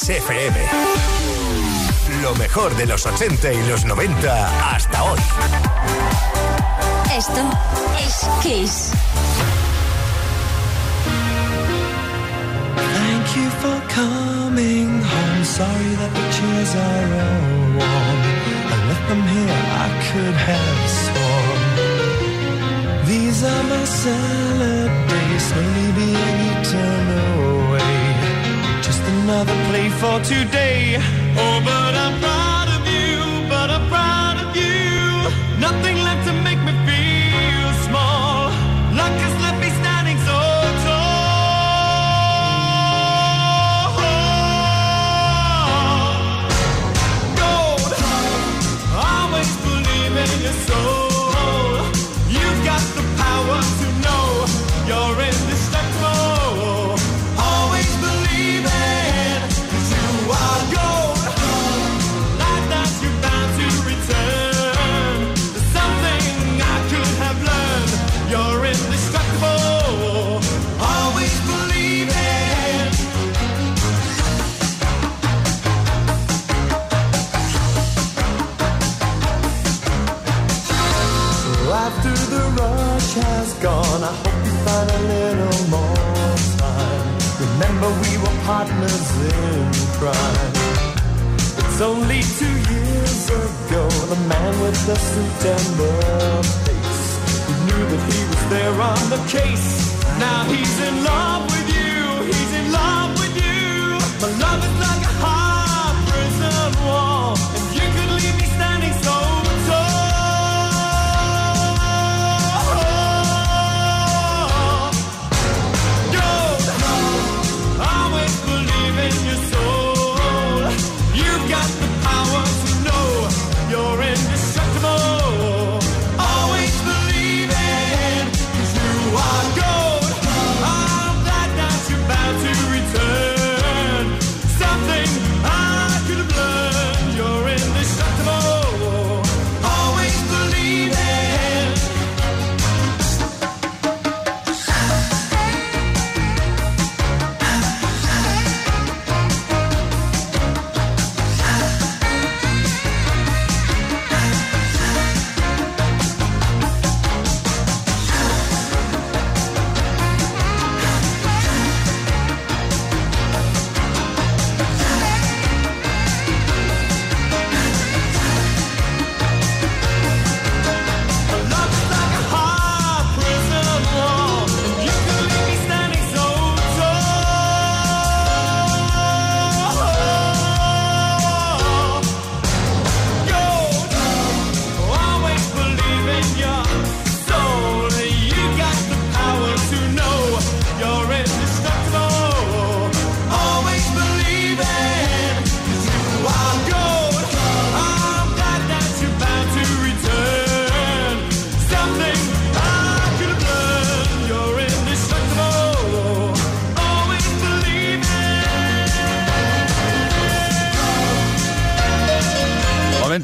Kiss FM. Lo mejor de los 80 y los 90 hasta hoy. Esto es Kiss. Thank you for coming home. Sorry that the chairs are all warm. I left them here, I could have sworn. These are my salad days, slowly being. Just another play for today. Oh, but I'm proud of you, but I'm proud of you. Nothing left to in crime. It's only two years ago, the man with the suit and the face. He knew that he was there on the case. Now he's in love with you, he's in love with you. My love is like a high prison wall, and you could leave me standing so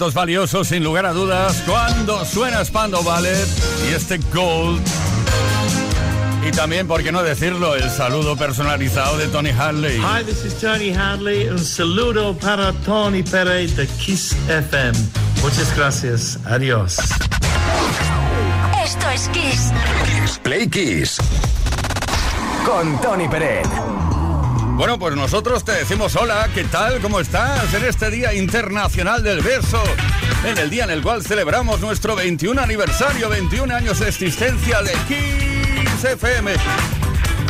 Momentos valiosos, sin lugar a dudas, cuando suena Spando Ballet y este Gold. Y también, por qué no decirlo, el saludo personalizado de Tony Harley. Hi, this is Tony Hadley. Un saludo para Tony Pérez de Kiss FM. Muchas gracias. Adiós. Esto es Kiss. Play Kiss. Con Tony Peret. Bueno, pues nosotros te decimos hola, ¿qué tal? ¿Cómo estás? En este Día Internacional del Verso, en el día en el cual celebramos nuestro 21 aniversario, 21 años de existencia de Kiss FM.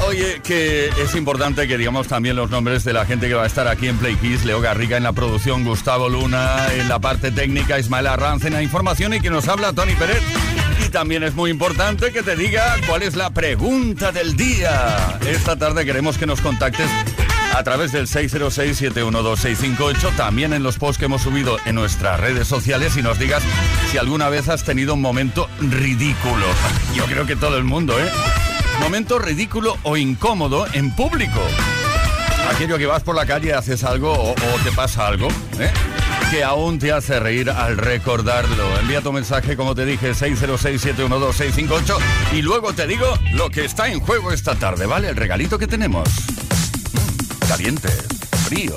Oye, que es importante que digamos también los nombres de la gente que va a estar aquí en Play Kiss. Leo Garriga en la producción, Gustavo Luna en la parte técnica, Ismael Arranz en la información y que nos habla Tony Pérez. También es muy importante que te diga cuál es la pregunta del día. Esta tarde queremos que nos contactes a través del 606-712-658, también en los posts que hemos subido en nuestras redes sociales y nos digas si alguna vez has tenido un momento ridículo. Yo creo que todo el mundo, ¿eh? Momento ridículo o incómodo en público. Aquello que vas por la calle haces algo o, o te pasa algo, ¿eh? que aún te hace reír al recordarlo. Envía tu mensaje, como te dije, 606-712-658 y luego te digo lo que está en juego esta tarde, ¿vale? El regalito que tenemos. Mm, caliente, frío.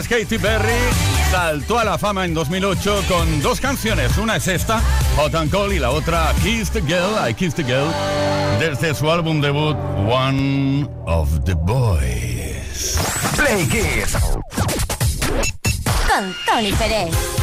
Katy Perry saltó a la fama en 2008 con dos canciones. Una es esta, Hot and Cold, y la otra, Kiss the Girl, I Kiss the Girl, desde su álbum debut, One of the Boys. Play Kiss. Con Tony Pérez.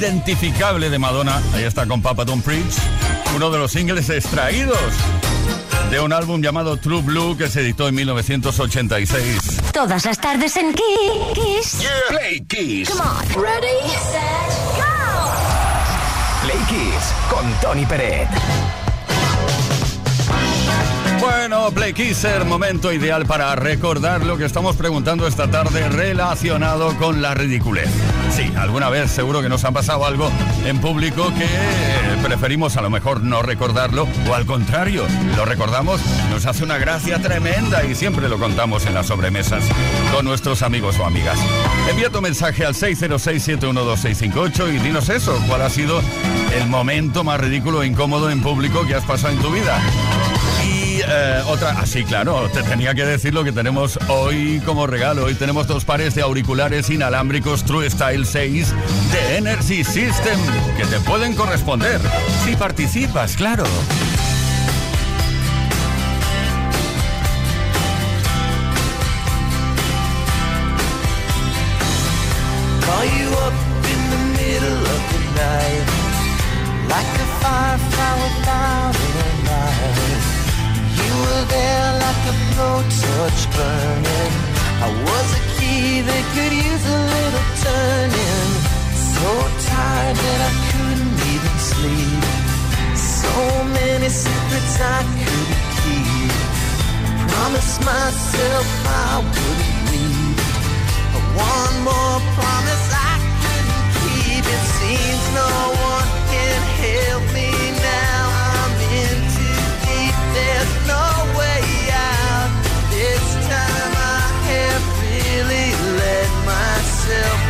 Identificable de Madonna, ahí está con Papa Don't Preach, uno de los singles extraídos de un álbum llamado True Blue que se editó en 1986. Todas las tardes en Kiss. Play Kiss. Come on. Ready, set, go. Play Kiss con Tony Peret. Bueno, Play Kisser, momento ideal para recordar lo que estamos preguntando esta tarde relacionado con la ridiculez. Sí, alguna vez seguro que nos ha pasado algo en público que preferimos a lo mejor no recordarlo o al contrario, lo recordamos, nos hace una gracia tremenda y siempre lo contamos en las sobremesas con nuestros amigos o amigas. Envía tu mensaje al 606-712-658 y dinos eso, cuál ha sido el momento más ridículo e incómodo en público que has pasado en tu vida. Eh, otra, así claro, te tenía que decir lo que tenemos hoy como regalo. Hoy tenemos dos pares de auriculares inalámbricos True Style 6 de Energy System que te pueden corresponder si participas, claro. Like a firefly were there like a blowtorch burning. I was a key that could use a little turning. So tired that I couldn't even sleep. So many secrets I couldn't keep. Promised myself I wouldn't leave one more promise I couldn't keep. It seems no one can help me myself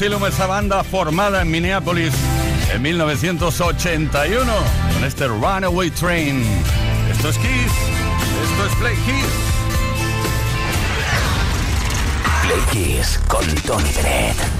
Asylum, esa banda formada en Minneapolis en 1981 con este Runaway Train. Esto es Kiss, esto es Play Kiss. Play Kiss con Tony Bennett.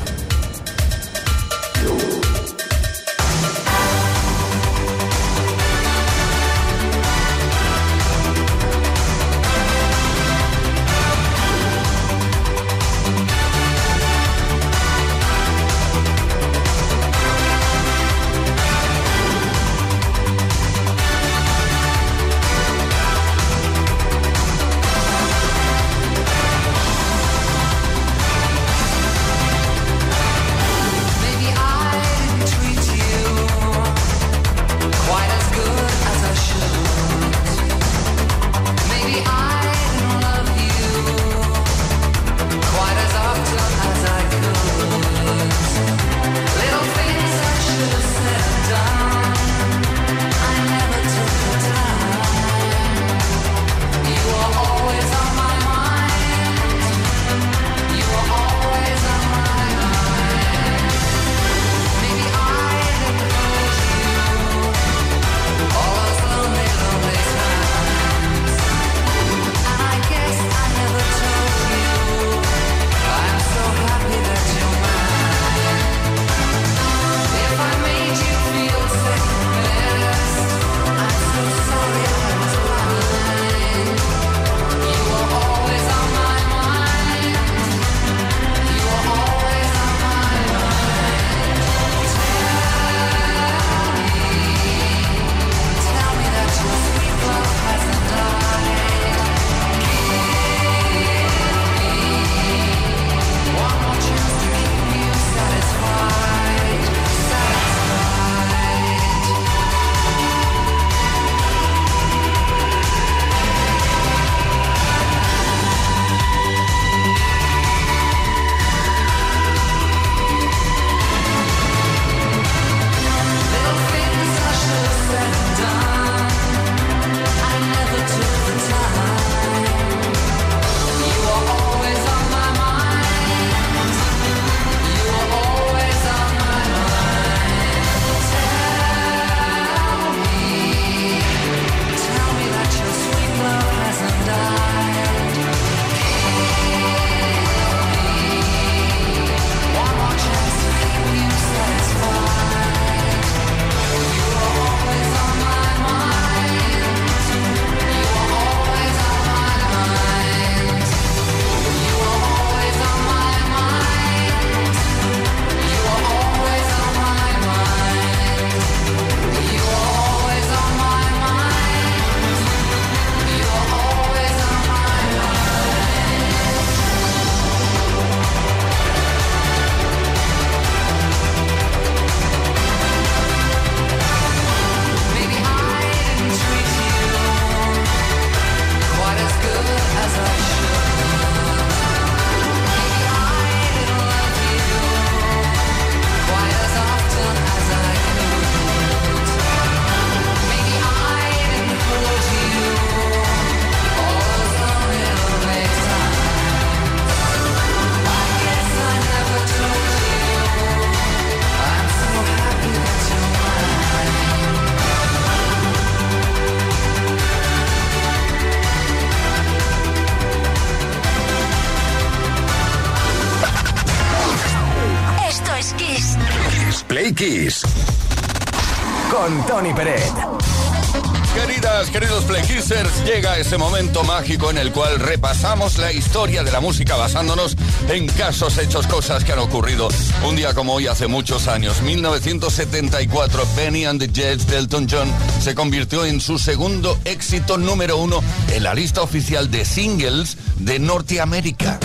Ese momento mágico en el cual repasamos la historia de la música basándonos en casos, hechos, cosas que han ocurrido. Un día como hoy, hace muchos años, 1974, Benny and the Jets de Elton John se convirtió en su segundo éxito número uno en la lista oficial de singles de Norteamérica.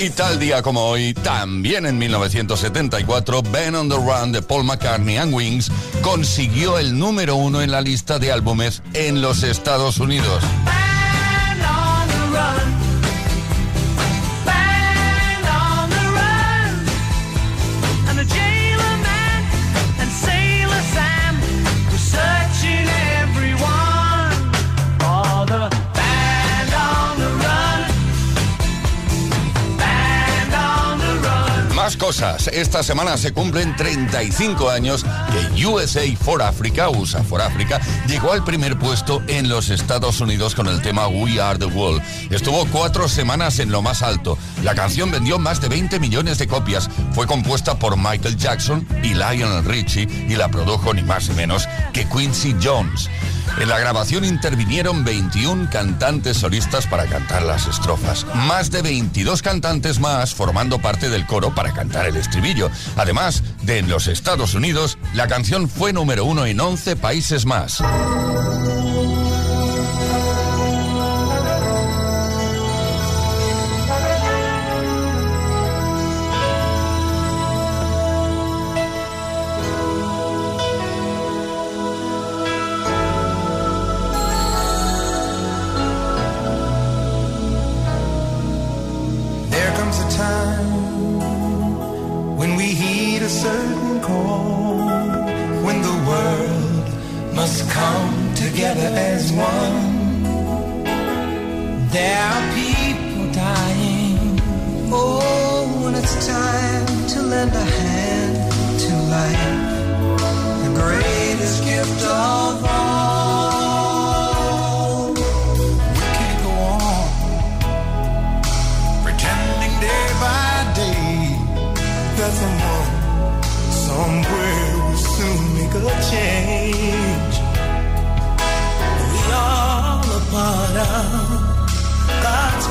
Y tal día como hoy, también en 1974, Ben on the Run de Paul McCartney and Wings consiguió el número uno en la lista de álbumes en los Estados Unidos. Esta semana se cumplen 35 años que USA for Africa, USA for Africa, llegó al primer puesto en los Estados Unidos con el tema We Are the World. Estuvo cuatro semanas en lo más alto. La canción vendió más de 20 millones de copias. Fue compuesta por Michael Jackson y Lionel Richie y la produjo ni más ni menos que Quincy Jones. En la grabación intervinieron 21 cantantes solistas para cantar las estrofas, más de 22 cantantes más formando parte del coro para cantar el estribillo. Además de en los Estados Unidos, la canción fue número uno en 11 países más.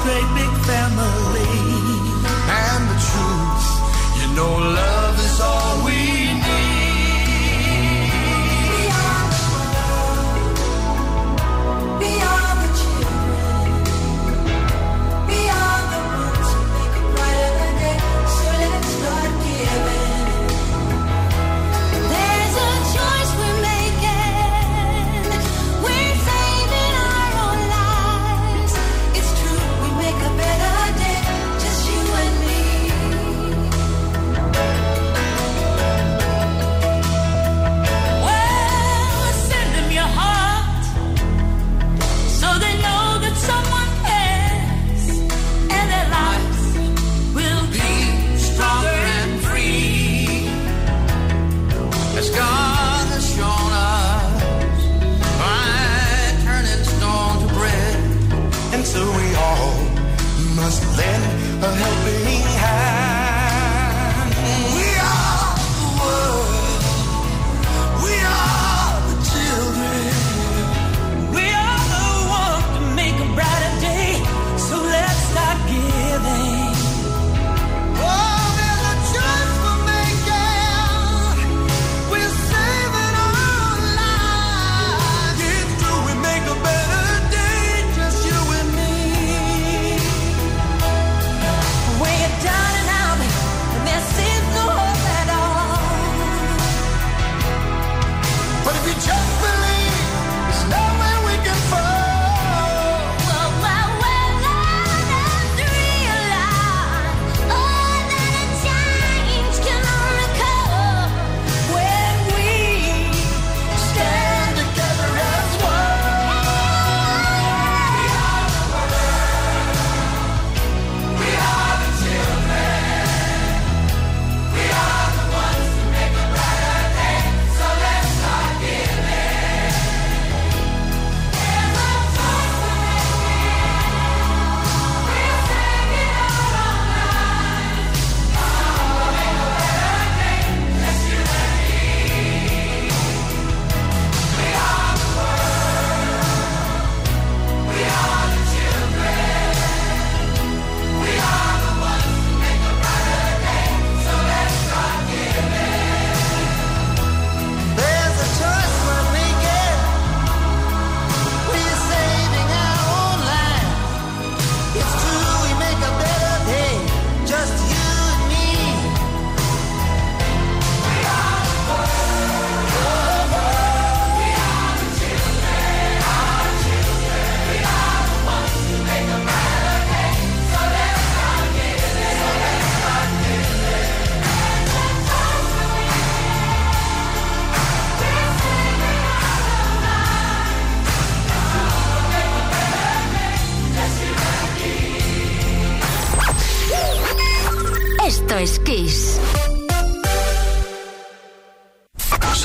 baby.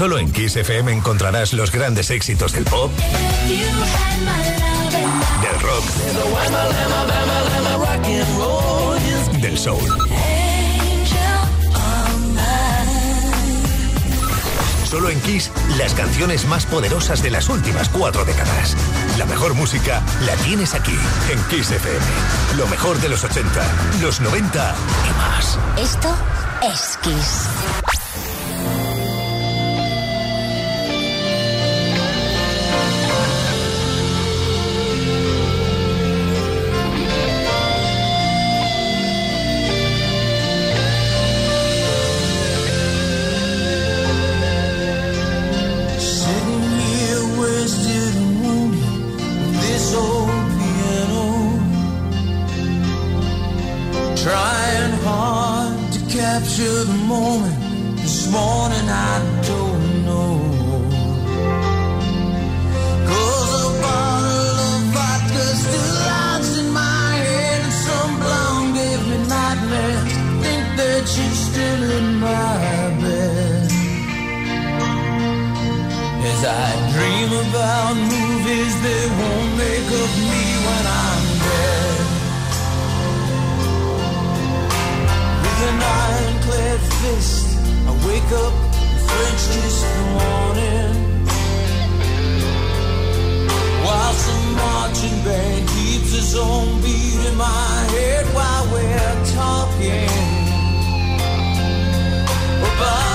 Solo en Kiss FM encontrarás los grandes éxitos del pop, del rock, del soul. Solo en Kiss, las canciones más poderosas de las últimas cuatro décadas. La mejor música la tienes aquí, en Kiss FM. Lo mejor de los 80, los 90 y más. Esto es Kiss. that still in my bed. As I dream about movies they won't make of me when I'm dead. With an ironclad fist, I wake up French kiss the morning. While some marching band keeps its own beat in my head while we're talking above.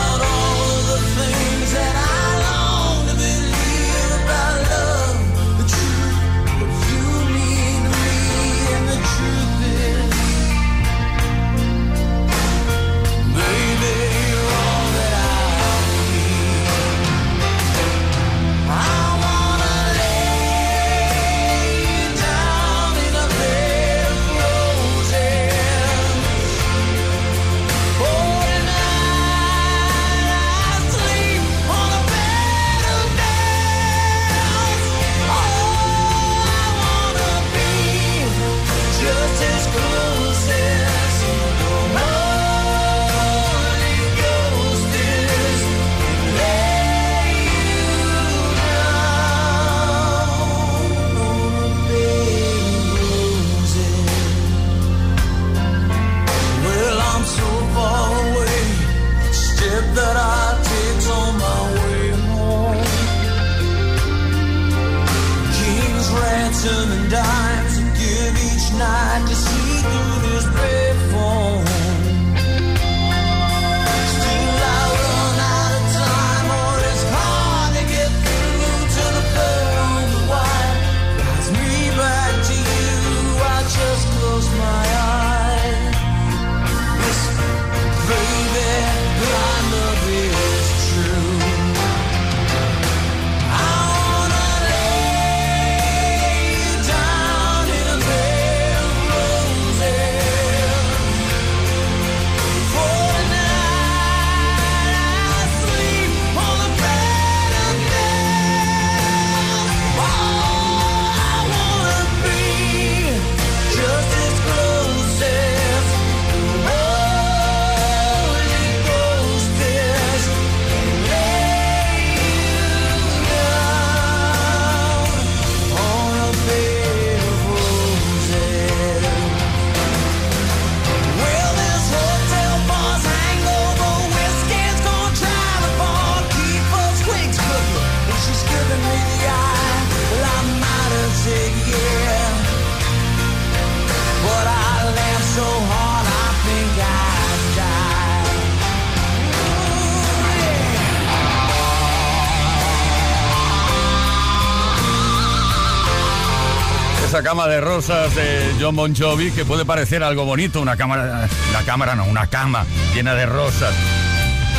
De rosas de John Bon Jovi, que puede parecer algo bonito, una cámara, la cámara no, una cama llena de rosas.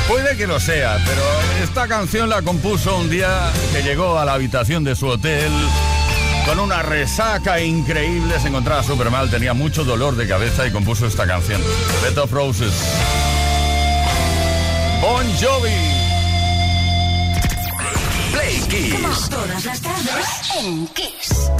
Puede que lo sea, pero esta canción la compuso un día que llegó a la habitación de su hotel con una resaca increíble, se encontraba súper mal, tenía mucho dolor de cabeza y compuso esta canción, Bed of Roses. Bon Jovi. Play Kiss. Todas las tardes en Kiss.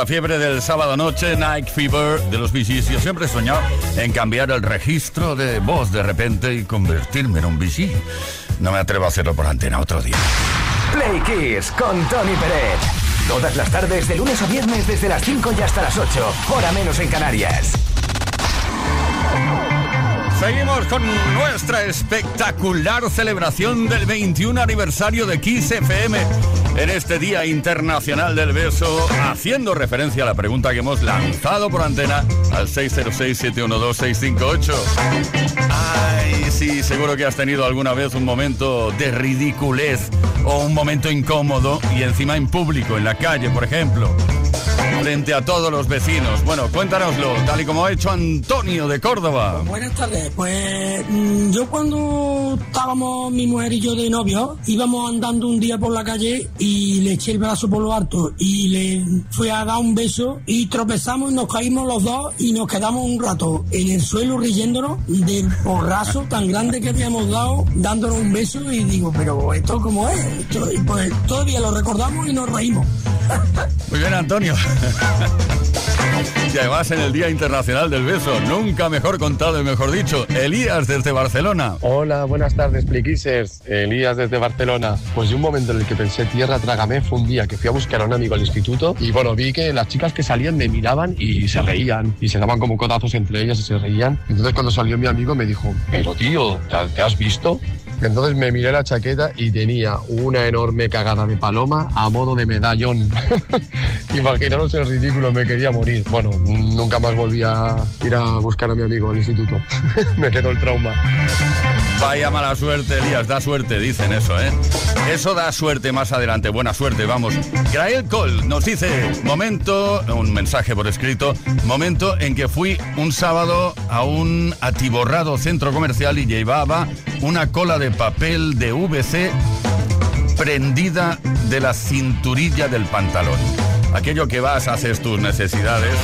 Esa fiebre del sábado noche, Night Fever de los VGs. Yo siempre he soñado en cambiar el registro de voz de repente y convertirme en un VG. No me atrevo a hacerlo por antena otro día. Play Kiss con Tony Pérez. Todas las tardes, de lunes a viernes, desde las 5 y hasta las 8, hora menos en Canarias. Seguimos con nuestra espectacular celebración del 21 aniversario de Kiss FM en este Día Internacional del Beso, haciendo referencia a la pregunta que hemos lanzado por antena al 606-712-658. Ay, sí, seguro que has tenido alguna vez un momento de ridiculez o un momento incómodo y encima en público, en la calle, por ejemplo frente a todos los vecinos. Bueno, cuéntanoslo, tal y como ha hecho Antonio de Córdoba. Buenas tardes, pues mm, yo cuando estábamos mi mujer y yo de novio, íbamos andando un día por la calle y le eché el brazo por lo alto y le fui a dar un beso y tropezamos y nos caímos los dos y nos quedamos un rato en el suelo riéndonos del porrazo tan grande que habíamos dado dándonos un beso y digo, pero esto cómo es, esto, y pues todavía lo recordamos y nos reímos. Muy bien, Antonio. y además en el Día Internacional del Beso, nunca mejor contado y mejor dicho, Elías desde Barcelona. Hola, buenas tardes, Pliquisers. Elías desde Barcelona. Pues de un momento en el que pensé tierra, trágame, fue un día que fui a buscar a un amigo al instituto y bueno, vi que las chicas que salían me miraban y se reían y se daban como codazos entre ellas y se reían. Entonces cuando salió mi amigo me dijo, pero tío, ¿te has visto? Entonces me miré la chaqueta y tenía una enorme cagada de paloma a modo de medallón. Imaginaros el ridículo, me quería morir. Bueno, nunca más volví a ir a buscar a mi amigo al instituto. me quedó el trauma. Vaya mala suerte, Elías, da suerte, dicen eso, ¿eh? Eso da suerte más adelante, buena suerte, vamos. Grael Cole nos dice, momento, un mensaje por escrito, momento en que fui un sábado a un atiborrado centro comercial y llevaba una cola de papel de VC prendida de la cinturilla del pantalón. Aquello que vas, haces tus necesidades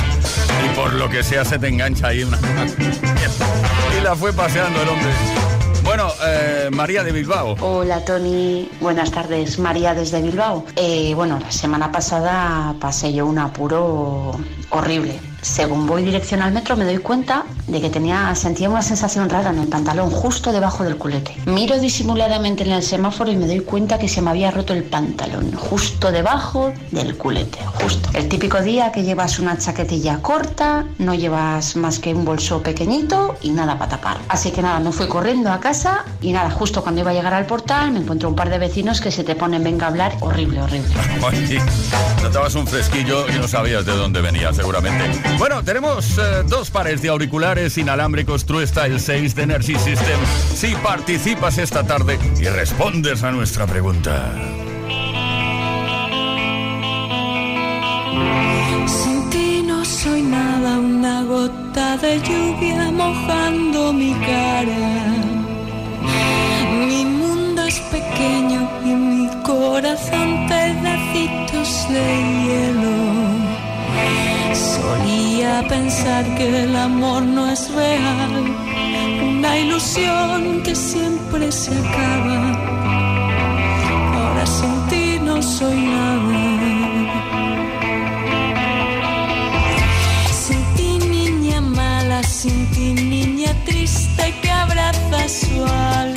y por lo que sea se te engancha ahí una... y la fue paseando el hombre. Bueno, eh, María de Bilbao. Hola Tony, buenas tardes, María desde Bilbao. Eh, bueno, la semana pasada pasé yo un apuro horrible según voy dirección al metro me doy cuenta de que tenía, sentía una sensación rara en el pantalón, justo debajo del culete. Miro disimuladamente en el semáforo y me doy cuenta que se me había roto el pantalón, justo debajo del culete, justo. El típico día que llevas una chaquetilla corta, no llevas más que un bolso pequeñito y nada para tapar. Así que nada, me fui corriendo a casa y nada, justo cuando iba a llegar al portal me encuentro un par de vecinos que se te ponen venga a hablar horrible, horrible. Notabas un fresquillo y no sabías de dónde venía seguramente. Bueno, tenemos eh, dos pares de auriculares inalámbricos True Style 6 de Energy System. Si participas esta tarde y respondes a nuestra pregunta. Sin ti no soy nada, una gota de lluvia mojando mi cara. Mi mundo es pequeño y mi corazón pedacitos de hielo. Solía pensar que el amor no es real, una ilusión que siempre se acaba. Ahora sin ti no soy nada. Sin ti niña mala, sin ti niña triste que abraza su almohada,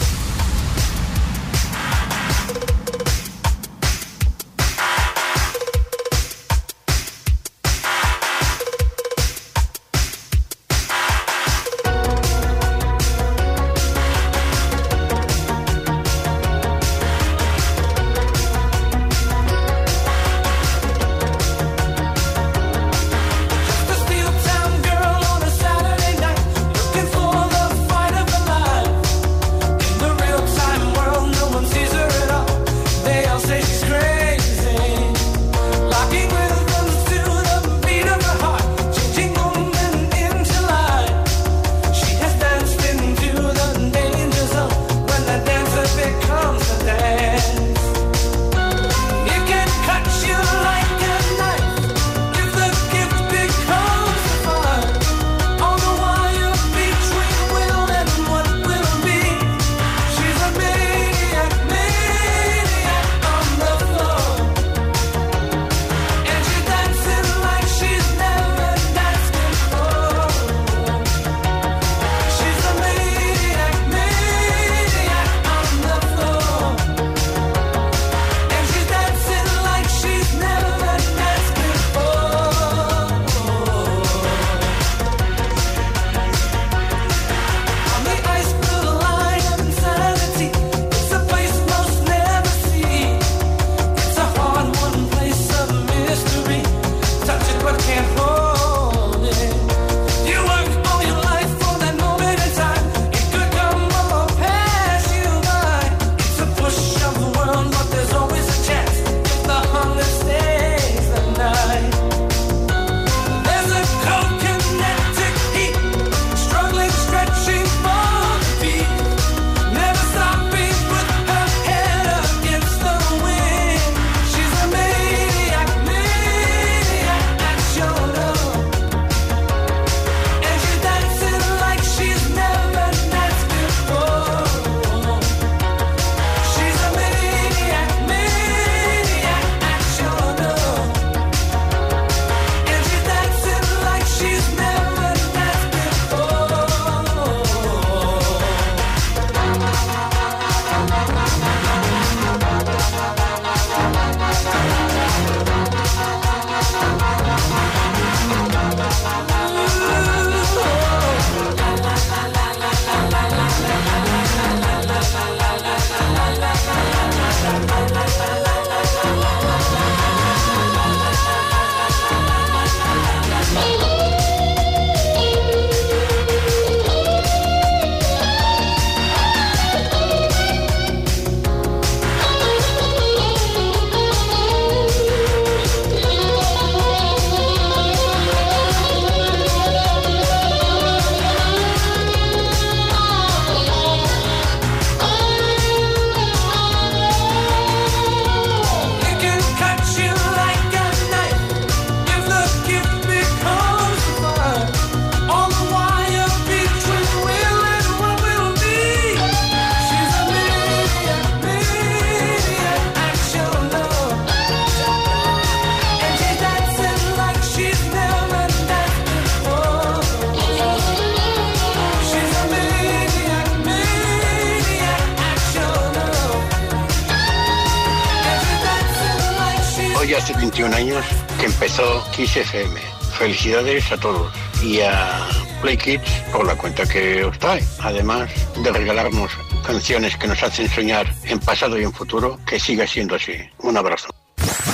Kiss FM. Felicidades a todos y a Play Kids por la cuenta que os trae. Además de regalarnos canciones que nos hacen soñar en pasado y en futuro, que siga siendo así. Un abrazo.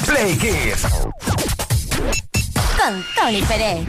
Play Kids. Con Tony Pérez.